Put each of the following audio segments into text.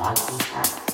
Body Hack.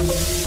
Thank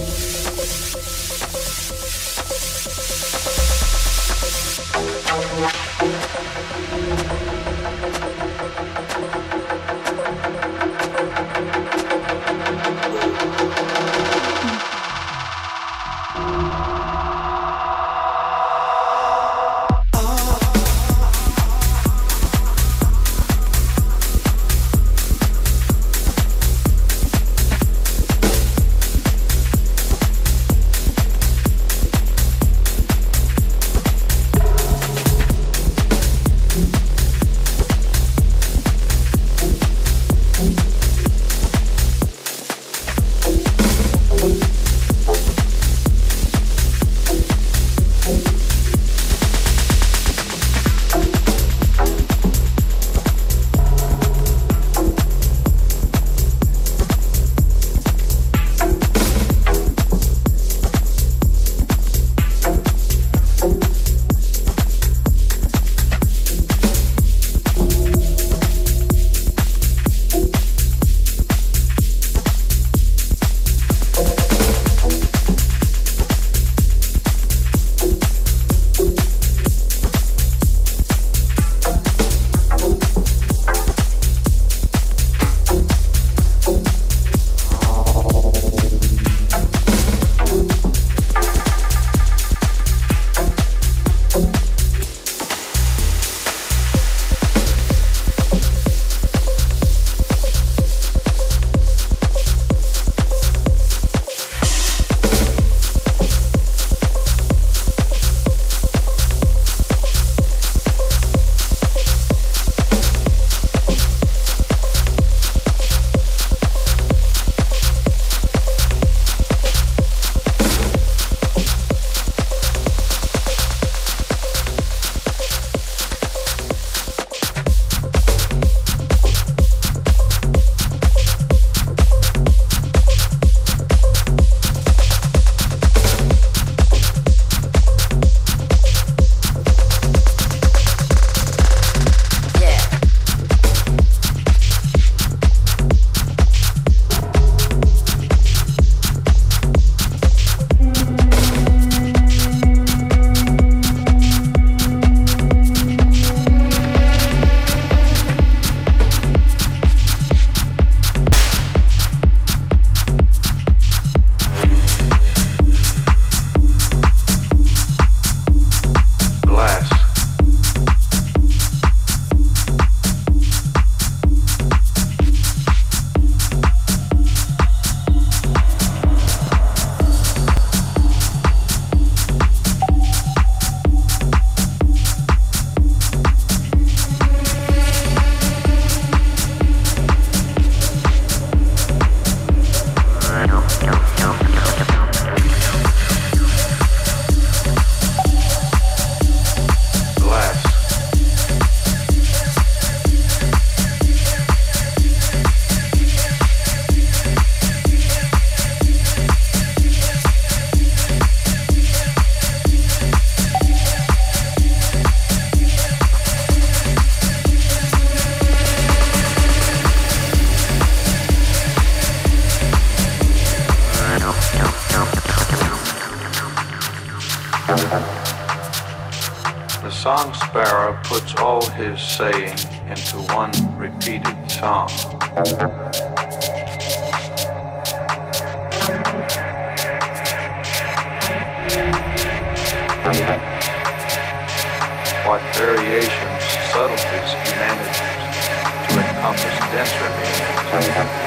sparrow puts all his saying into one repeated song. What variations, subtleties he manages to encompass denser meanings.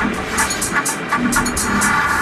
Thank you.